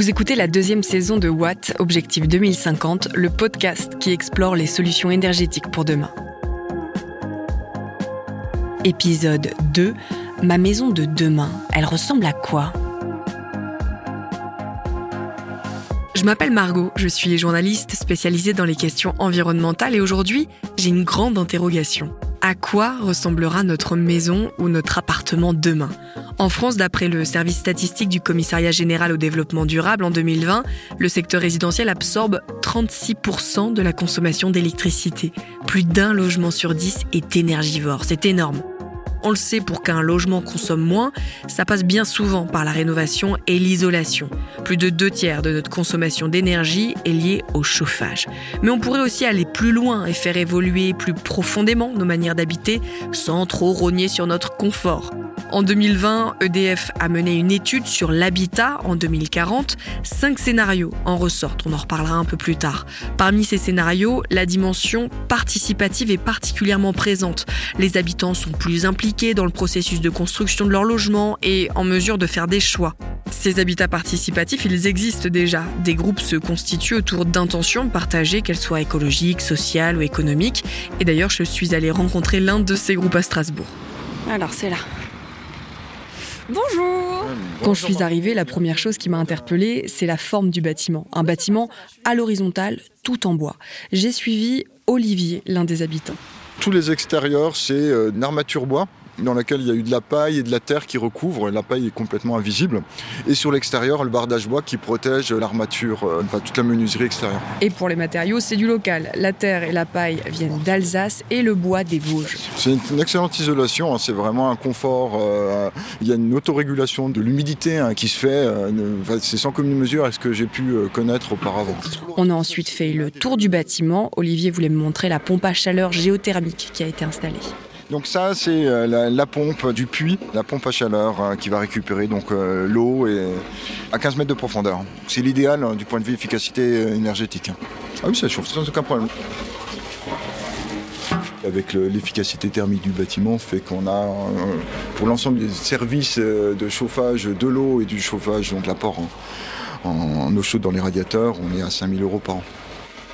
Vous écoutez la deuxième saison de Watt, Objectif 2050, le podcast qui explore les solutions énergétiques pour demain. Épisode 2, Ma maison de demain, elle ressemble à quoi? Je m'appelle Margot, je suis journaliste spécialisée dans les questions environnementales et aujourd'hui, j'ai une grande interrogation. À quoi ressemblera notre maison ou notre appartement demain? En France, d'après le service statistique du Commissariat général au développement durable en 2020, le secteur résidentiel absorbe 36% de la consommation d'électricité. Plus d'un logement sur 10 est énergivore, c'est énorme. On le sait, pour qu'un logement consomme moins, ça passe bien souvent par la rénovation et l'isolation. Plus de deux tiers de notre consommation d'énergie est liée au chauffage. Mais on pourrait aussi aller plus loin et faire évoluer plus profondément nos manières d'habiter sans trop rogner sur notre confort. En 2020, EDF a mené une étude sur l'habitat en 2040. Cinq scénarios en ressortent, on en reparlera un peu plus tard. Parmi ces scénarios, la dimension participative est particulièrement présente. Les habitants sont plus impliqués dans le processus de construction de leur logement et en mesure de faire des choix. Ces habitats participatifs, ils existent déjà. Des groupes se constituent autour d'intentions partagées, qu'elles soient écologiques, sociales ou économiques. Et d'ailleurs, je suis allée rencontrer l'un de ces groupes à Strasbourg. Alors, c'est là. Bonjour Quand je suis arrivée, la première chose qui m'a interpellée, c'est la forme du bâtiment. Un bâtiment à l'horizontale, tout en bois. J'ai suivi Olivier, l'un des habitants. Tous les extérieurs, c'est euh, une armature bois dans laquelle il y a eu de la paille et de la terre qui recouvrent. La paille est complètement invisible. Et sur l'extérieur, le bardage bois qui protège l'armature, euh, enfin toute la menuiserie extérieure. Et pour les matériaux, c'est du local. La terre et la paille viennent d'Alsace et le bois des Vosges. C'est une excellente isolation, hein. c'est vraiment un confort. Euh, il y a une autorégulation de l'humidité hein, qui se fait. Euh, c'est sans commune mesure à ce que j'ai pu connaître auparavant. On a ensuite fait le tour du bâtiment. Olivier voulait me montrer la pompe à chaleur géothermique qui a été installée. Donc ça, c'est euh, la, pompe du puits, la pompe à chaleur hein, qui va récupérer donc euh, l'eau à 15 mètres de profondeur. C'est l'idéal hein, du point de vue efficacité euh, énergétique. Ah oui, ça chauffe sans aucun problème. Avec l'efficacité thermique du bâtiment, fait qu'on a pour l'ensemble des services de chauffage de l'eau et du chauffage, donc l'apport en, eau chaude dans les radiateurs, on est à 5000 euros par an.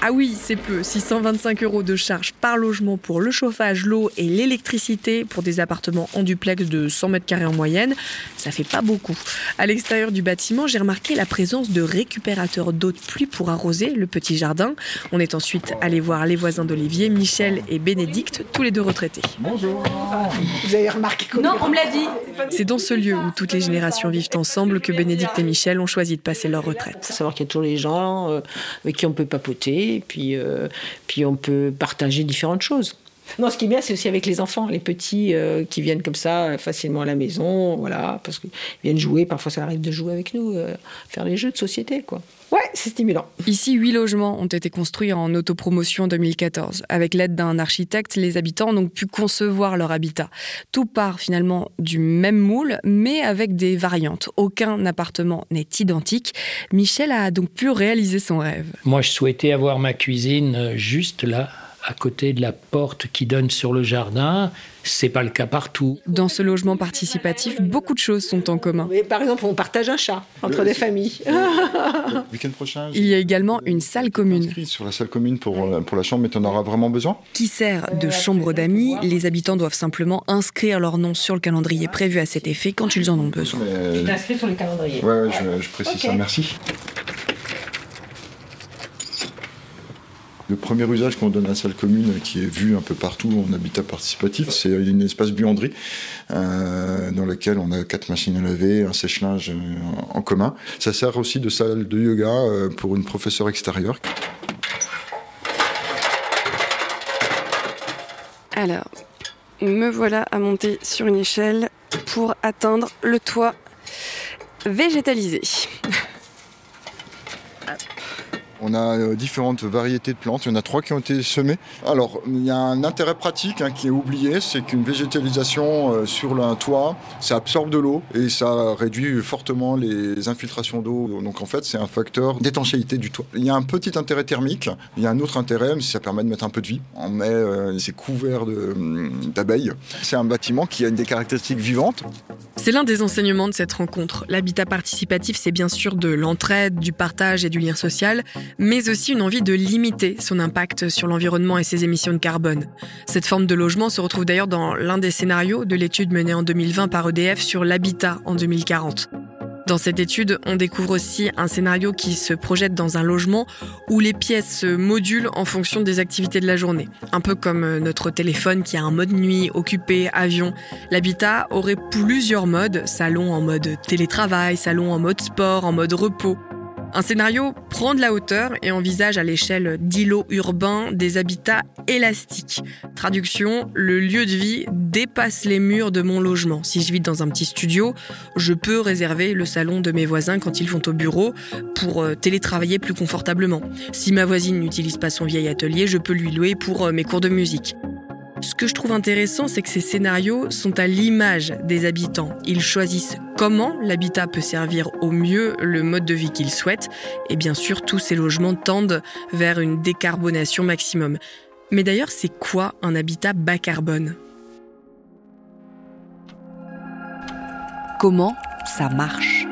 Ah oui, c'est peu. 625 euros de charge par logement pour le chauffage, l'eau et l'électricité pour des appartements en duplex de 100 mètres carrés en moyenne. Ça fait pas beaucoup. À l'extérieur du bâtiment, j'ai remarqué la présence de récupérateurs d'eau de pluie pour arroser le petit jardin. On est ensuite allé voir les voisins d'Olivier, Michel et Bénédicte, tous les deux retraités. Bonjour. Vous avez remarqué Non, on me l'a dit. C'est dans ce lieu où toutes les générations vivent ensemble que Bénédicte et Michel ont choisi de passer leur retraite. Faut savoir qu'il y a toujours les gens euh, avec qui on peut papoter et puis, euh, puis on peut partager différentes choses. Non, ce qui est bien, c'est aussi avec les enfants, les petits euh, qui viennent comme ça facilement à la maison, voilà, parce qu'ils viennent jouer. Parfois, ça arrive de jouer avec nous, euh, faire les jeux de société, quoi. C'est stimulant. Ici, huit logements ont été construits en autopromotion 2014. Avec l'aide d'un architecte, les habitants ont donc pu concevoir leur habitat. Tout part finalement du même moule, mais avec des variantes. Aucun appartement n'est identique. Michel a donc pu réaliser son rêve. Moi, je souhaitais avoir ma cuisine euh, juste là, à côté de la porte qui donne sur le jardin. C'est pas le cas partout. Dans ce logement participatif, beaucoup de choses sont en commun. par exemple, on partage un chat entre des familles. Le week-end prochain. Il y a également une salle commune. Sur la salle commune pour, pour la chambre, mais tu en auras vraiment besoin Qui sert de chambre d'amis. Les habitants doivent simplement inscrire leur nom sur le calendrier prévu à cet effet quand ils en ont besoin. Tu t'inscris sur le calendrier. Ouais, je, précise ça, merci. Le premier usage qu'on donne à la salle commune, qui est vu un peu partout en habitat participatif, c'est une espace buanderie euh, dans lequel on a quatre machines à laver, un sèche-linge euh, en commun. Ça sert aussi de salle de yoga euh, pour une professeure extérieure. Alors, me voilà à monter sur une échelle pour atteindre le toit végétalisé. On a euh, différentes variétés de plantes. Il y en a trois qui ont été semées. Alors, il y a un intérêt pratique hein, qui est oublié, c'est qu'une végétalisation euh, sur un toit, ça absorbe de l'eau et ça réduit fortement les infiltrations d'eau. Donc, en fait, c'est un facteur d'étanchéité du toit. Il y a un petit intérêt thermique. Il y a un autre intérêt, mais ça permet de mettre un peu de vie. On met, euh, c'est couvert hum, d'abeilles. C'est un bâtiment qui a des caractéristiques vivantes. C'est l'un des enseignements de cette rencontre. L'habitat participatif, c'est bien sûr de l'entraide, du partage et du lien social, mais aussi une envie de limiter son impact sur l'environnement et ses émissions de carbone. Cette forme de logement se retrouve d'ailleurs dans l'un des scénarios de l'étude menée en 2020 par EDF sur l'habitat en 2040. Dans cette étude, on découvre aussi un scénario qui se projette dans un logement où les pièces se modulent en fonction des activités de la journée. Un peu comme euh, notre téléphone qui a un mode nuit, occupé, avion. L'habitat aurait plusieurs modes, salon en mode télétravail, salon en mode sport, en mode repos. Un scénario prend de la hauteur et envisage à l'échelle d'îlots urbains des habitats élastiques. Traduction, le lieu de vie dépasse les murs de mon logement. Si je vis dans un petit studio, je peux réserver le salon de mes voisins quand ils vont au bureau pour euh, télétravailler plus confortablement. Si ma voisine n'utilise pas son vieil atelier, je peux lui louer pour euh, mes cours de musique. Ce que je trouve intéressant, c'est que ces scénarios sont à l'image des habitants. Ils choisissent comment l'habitat peut servir au mieux le mode de vie qu'ils souhaitent, et bien sûr, tous ces logements tendent vers une décarbonation maximum. Mais d'ailleurs, c'est quoi un habitat bas carbone? Comment ça marche?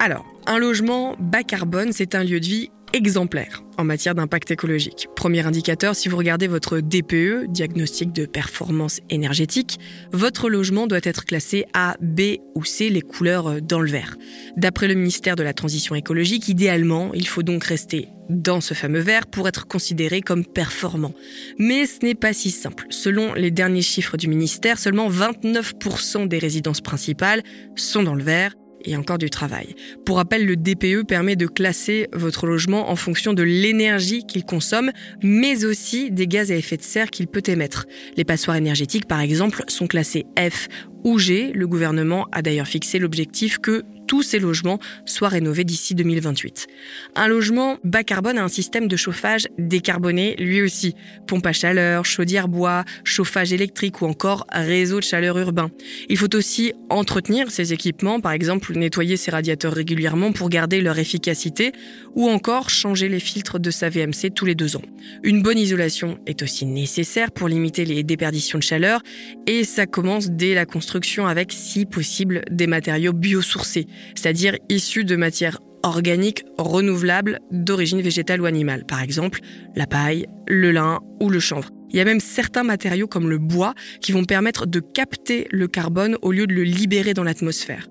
Alors, un logement bas carbone, c'est un lieu de vie exemplaire en matière d'impact écologique. Premier indicateur, si vous regardez votre DPE, diagnostic de performance énergétique, votre logement doit être classé A, B ou C, les couleurs dans le vert. D'après le ministère de la Transition écologique, idéalement, il faut donc rester dans ce fameux vert pour être considéré comme performant. Mais ce n'est pas si simple. Selon les derniers chiffres du ministère, seulement 29% des résidences principales sont dans le vert et encore du travail. Pour rappel, le DPE permet de classer votre logement en fonction de l'énergie qu'il consomme, mais aussi des gaz à effet de serre qu'il peut émettre. Les passoires énergétiques, par exemple, sont classées F ou G. Le gouvernement a d'ailleurs fixé l'objectif que tous ces logements soient rénovés d'ici 2028. Un logement bas carbone a un système de chauffage décarboné lui aussi. Pompe à chaleur, chaudière bois, chauffage électrique ou encore réseau de chaleur urbain. Il faut aussi entretenir ces équipements, par exemple nettoyer ses radiateurs régulièrement pour garder leur efficacité ou encore changer les filtres de sa VMC tous les deux ans. Une bonne isolation est aussi nécessaire pour limiter les déperditions de chaleur et ça commence dès la construction avec, si possible, des matériaux biosourcés c'est-à-dire issus de matières organiques renouvelables d'origine végétale ou animale, par exemple la paille, le lin ou le chanvre. Il y a même certains matériaux comme le bois qui vont permettre de capter le carbone au lieu de le libérer dans l'atmosphère.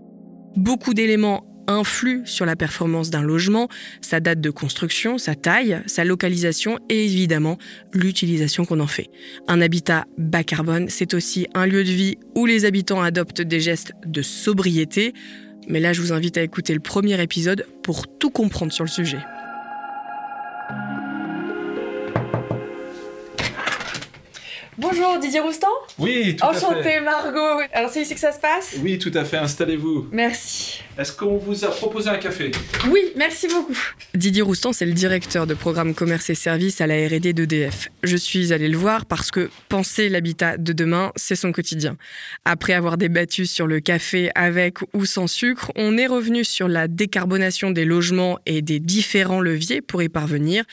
Beaucoup d'éléments influent sur la performance d'un logement, sa date de construction, sa taille, sa localisation et évidemment l'utilisation qu'on en fait. Un habitat bas carbone, c'est aussi un lieu de vie où les habitants adoptent des gestes de sobriété, mais là, je vous invite à écouter le premier épisode pour tout comprendre sur le sujet. Bonjour Didier Roustan Oui, tout Enchanté, à fait. Margot Alors c'est ici que ça se passe? Oui, tout à fait, installez-vous. Merci. Est-ce qu'on vous a proposé un café? Oui, merci beaucoup. Didier Roustan, c'est le directeur de programme commerce et services à la R&D d'EDF. Je suis allée le voir parce que penser l'habitat de demain, c'est son quotidien. Après avoir débattu sur le café avec ou sans sucre, on est revenu sur la décarbonation des logements et des différents leviers pour y parvenir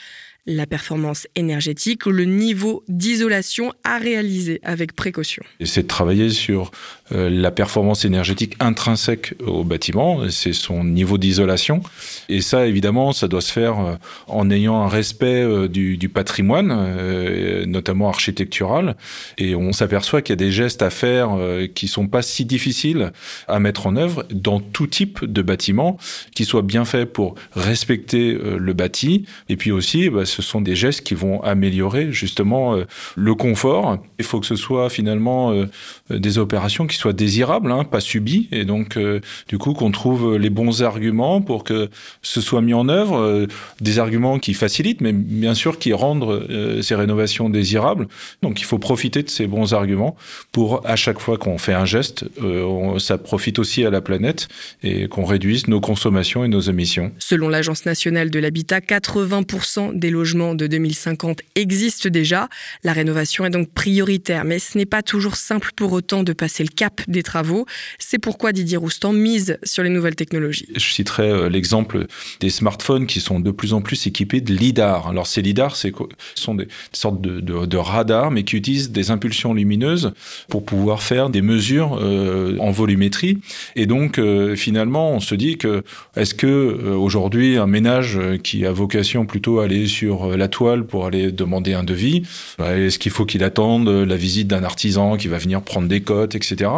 la performance énergétique ou le niveau d'isolation à réaliser avec précaution. C'est de travailler sur euh, la performance énergétique intrinsèque au bâtiment, c'est son niveau d'isolation. Et ça, évidemment, ça doit se faire euh, en ayant un respect euh, du, patrimoine, notamment architectural. Et on s'aperçoit qu'il y a des gestes à faire qui sont pas si difficiles à mettre en œuvre dans tout type de bâtiment, qui soient bien faits pour respecter le bâti. Et puis aussi, bah, ce sont des gestes qui vont améliorer justement euh, le confort. Il faut que ce soit finalement euh, des opérations qui soient désirables, hein, pas subies, et donc euh, du coup qu'on trouve les bons arguments pour que ce soit mis en œuvre, euh, des arguments qui facilitent, mais bien sûr qui rendent euh, ces rénovations désirables. Donc il faut profiter de ces bons arguments pour à chaque fois qu'on fait un geste, euh, ça profite aussi à la planète et qu'on réduise nos consommations et nos émissions. Selon l'Agence nationale de l'habitat, 80% des logements logement de 2050 existe déjà. La rénovation est donc prioritaire, mais ce n'est pas toujours simple pour autant de passer le cap des travaux. C'est pourquoi Didier Roustan mise sur les nouvelles technologies. Je citerai euh, l'exemple des smartphones qui sont de plus en plus équipés de lidar. Alors ces lidars, ce sont des sortes de, radars, mais qui utilisent des impulsions lumineuses pour pouvoir faire des mesures euh, en volumétrie. Et donc euh, finalement, on se dit que est-ce que aujourd'hui un ménage qui a vocation plutôt à aller sur la toile pour aller demander un devis, est-ce qu'il faut qu'il attende la visite d'un artisan qui va venir prendre des cotes, etc.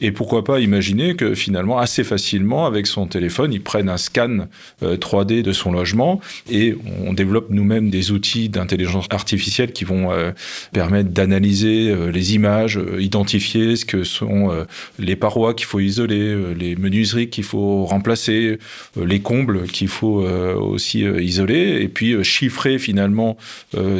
Et pourquoi pas imaginer que finalement assez facilement avec son téléphone, il prenne un scan 3D euh, de son logement et on développe nous-mêmes des outils d'intelligence artificielle qui vont euh, permettre d'analyser euh, les images, identifier ce que sont les parois qu'il faut isoler, les menuiseries qu'il faut remplacer, les combles qu'il faut aussi isoler et puis chiffrer finalement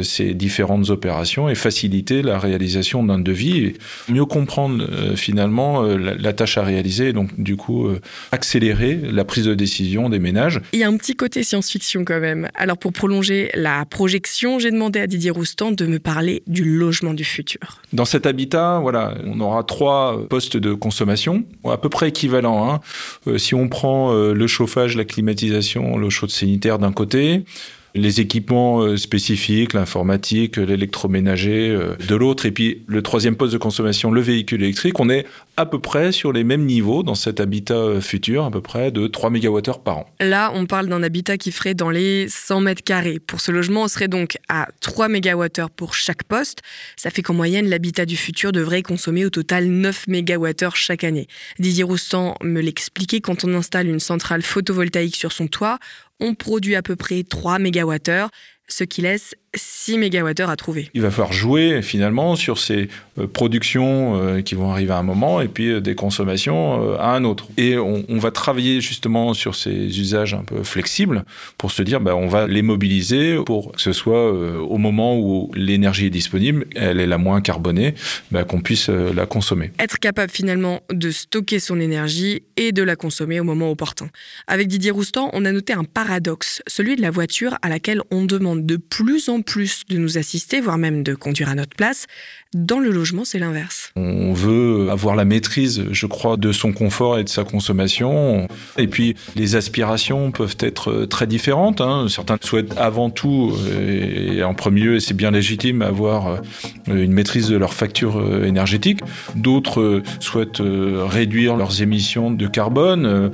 ces différentes opérations et faciliter la réalisation d'un devis et mieux comprendre finalement la, tâche à réaliser et donc du coup accélérer la prise de décision des ménages. Il y a un petit côté science-fiction quand même. Alors pour prolonger la projection, j'ai demandé à Didier Roustan de me parler du logement du futur. Dans cet habitat, voilà, on aura trois postes de consommation, à peu près équivalents. Hein. Euh, si on prend euh, le chauffage, la climatisation, l'eau chaude sanitaire d'un côté, les équipements euh, spécifiques, l'informatique, l'électroménager euh, de l'autre, et puis le troisième poste de consommation, le véhicule électrique, on est à peu près sur les mêmes niveaux dans cet habitat euh, futur, à peu près de 3 MWh par an. Là, on parle d'un habitat qui ferait dans les 100 mètres carrés. Pour ce logement, on serait donc à 3 MWh pour chaque poste. Ça fait qu'en moyenne, l'habitat du futur devrait consommer au total 9 MWh chaque année. Didier Roustan me l'expliquait, quand on installe une centrale photovoltaïque sur son toit, on produit à peu près 3 MWh, ce qui laisse 6 MWh à trouver. Il va falloir jouer finalement sur ces euh, productions euh, qui vont arriver à un moment et puis euh, des consommations à un autre. Et on, va travailler justement sur ces usages un peu flexibles pour se dire ben, on va les mobiliser pour que ce soit au moment où l'énergie est disponible, elle est la moins carbonée, ben, qu'on puisse la consommer. Être capable finalement de stocker son énergie et de la consommer au moment opportun. Avec Didier Roustan, on a noté un paradoxe, celui de la voiture à laquelle on demande de plus en plus de nous assister, voire même de conduire à notre place. Dans le logement, c'est l'inverse. On veut avoir la maîtrise, je crois, de son confort et de sa consommation. Et puis, les aspirations peuvent être très différentes. Hein. Certains souhaitent avant tout, et en premier lieu, et c'est bien légitime, avoir une maîtrise de leur facture énergétique. D'autres souhaitent réduire leurs émissions de carbone.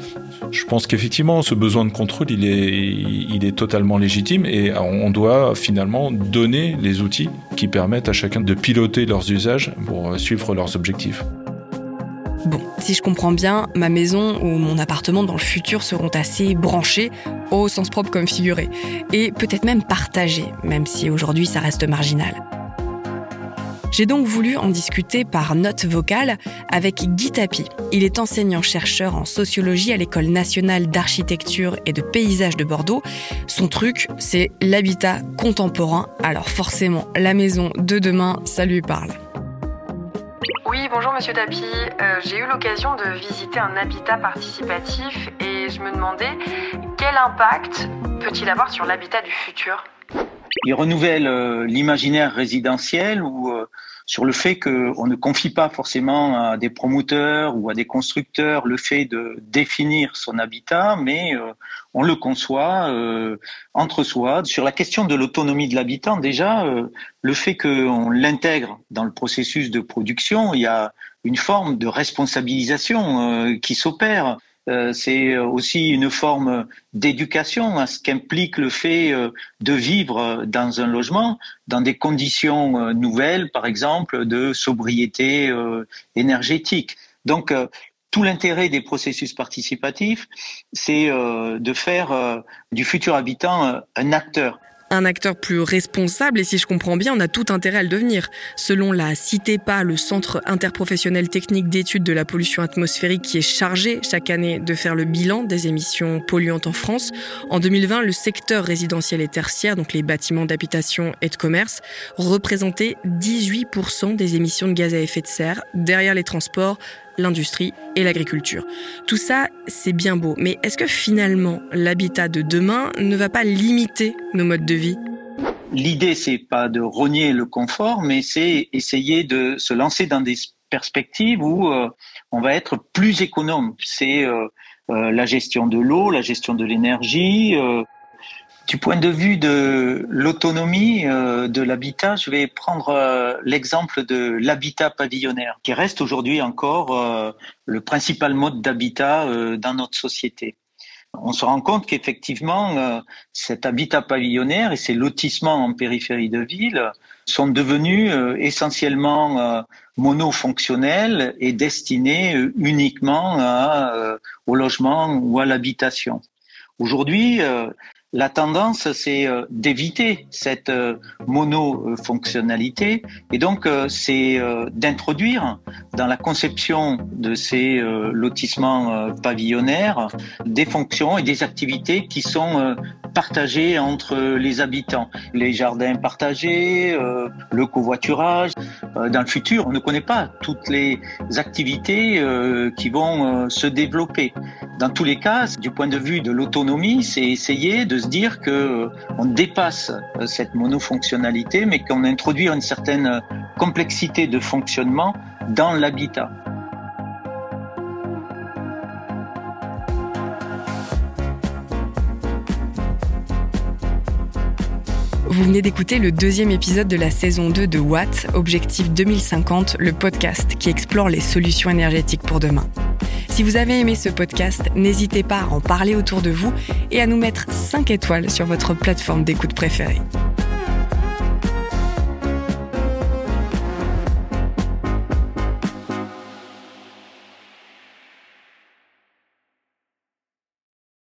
Je pense qu'effectivement, ce besoin de contrôle, il est, est totalement légitime et on doit finalement donner les outils qui permettent à chacun de piloter leurs usages pour suivre leurs objectifs. Bon, si je comprends bien, ma maison ou mon appartement dans le futur seront assez branchés, au sens propre comme figuré, et peut-être même partagés, même si aujourd'hui ça reste marginal. J'ai donc voulu en discuter par note vocale avec Guy Tapi. Il est enseignant-chercheur en sociologie à l'École nationale d'architecture et de paysage de Bordeaux. Son truc, c'est l'habitat contemporain. Alors forcément, la maison de demain, ça lui parle. Oui, bonjour Monsieur Tapi. Euh, j'ai eu l'occasion de visiter un habitat participatif et je me demandais quel impact peut-il avoir sur l'habitat du futur? Il renouvelle euh, l'imaginaire résidentiel ou euh, sur le fait qu'on ne confie pas forcément à des promoteurs ou à des constructeurs le fait de définir son habitat, mais euh, on le conçoit entre soi. Sur la question de l'autonomie de l'habitant, déjà, le fait qu'on l'intègre dans le processus de production, il y a une forme de responsabilisation qui s'opère. Euh, c'est aussi une forme d'éducation à ce qu'implique le fait euh, de vivre dans un logement dans des conditions euh, nouvelles, par exemple de sobriété énergétique. Donc, tout l'intérêt des processus participatifs, c'est de faire du futur habitant un acteur un acteur plus responsable et si je comprends bien, on a tout intérêt à le devenir. Selon la CITEPA, le Centre interprofessionnel technique d'études de la pollution atmosphérique qui est chargé chaque année de faire le bilan des émissions polluantes en France, en 2020, le secteur résidentiel et tertiaire, donc les bâtiments d'habitation et de commerce, représentait 18% des émissions de gaz à effet de serre, derrière les transports, l'industrie et l'agriculture. Tout ça, c'est bien beau, mais est-ce que finalement l'habitat de demain ne va pas limiter nos modes de vie? L'idée, c'est pas de rogner le confort, mais c'est essayer de se lancer dans des perspectives où euh, on va être plus économe. C'est euh, euh, la gestion de l'eau, la gestion de l'énergie. Du point de vue de l'autonomie de l'habitat, je vais prendre l'exemple de l'habitat pavillonnaire, qui reste aujourd'hui encore le principal mode d'habitat dans notre société on se rend compte qu'effectivement, euh, cet habitat pavillonnaire et ces lotissements en périphérie de ville sont devenus euh, essentiellement euh, monofonctionnels et destinés uniquement au logement ou à l'habitation. Aujourd'hui, la tendance, c'est euh, d'éviter cette euh, monofonctionnalité et donc euh, c'est d'introduire dans la conception de ces lotissements pavillonnaires des fonctions et des activités qui sont partagées entre les habitants. Les jardins partagés, le covoiturage. Dans le futur, on ne connaît pas toutes les activités qui vont se développer. Dans tous les cas, du point de vue de l'autonomie, c'est essayer de se dire que on dépasse euh, cette monofonctionnalité, mais qu'on introduit une certaine complexité de fonctionnement dans l'habitat. Vous venez d'écouter le deuxième épisode de la saison 2 de Watt, Objectif 2050, le podcast qui explore les solutions énergétiques pour demain. Si vous avez aimé ce podcast, n'hésitez pas à en parler autour de vous et à nous mettre 5 étoiles sur votre plateforme d'écoute préférée.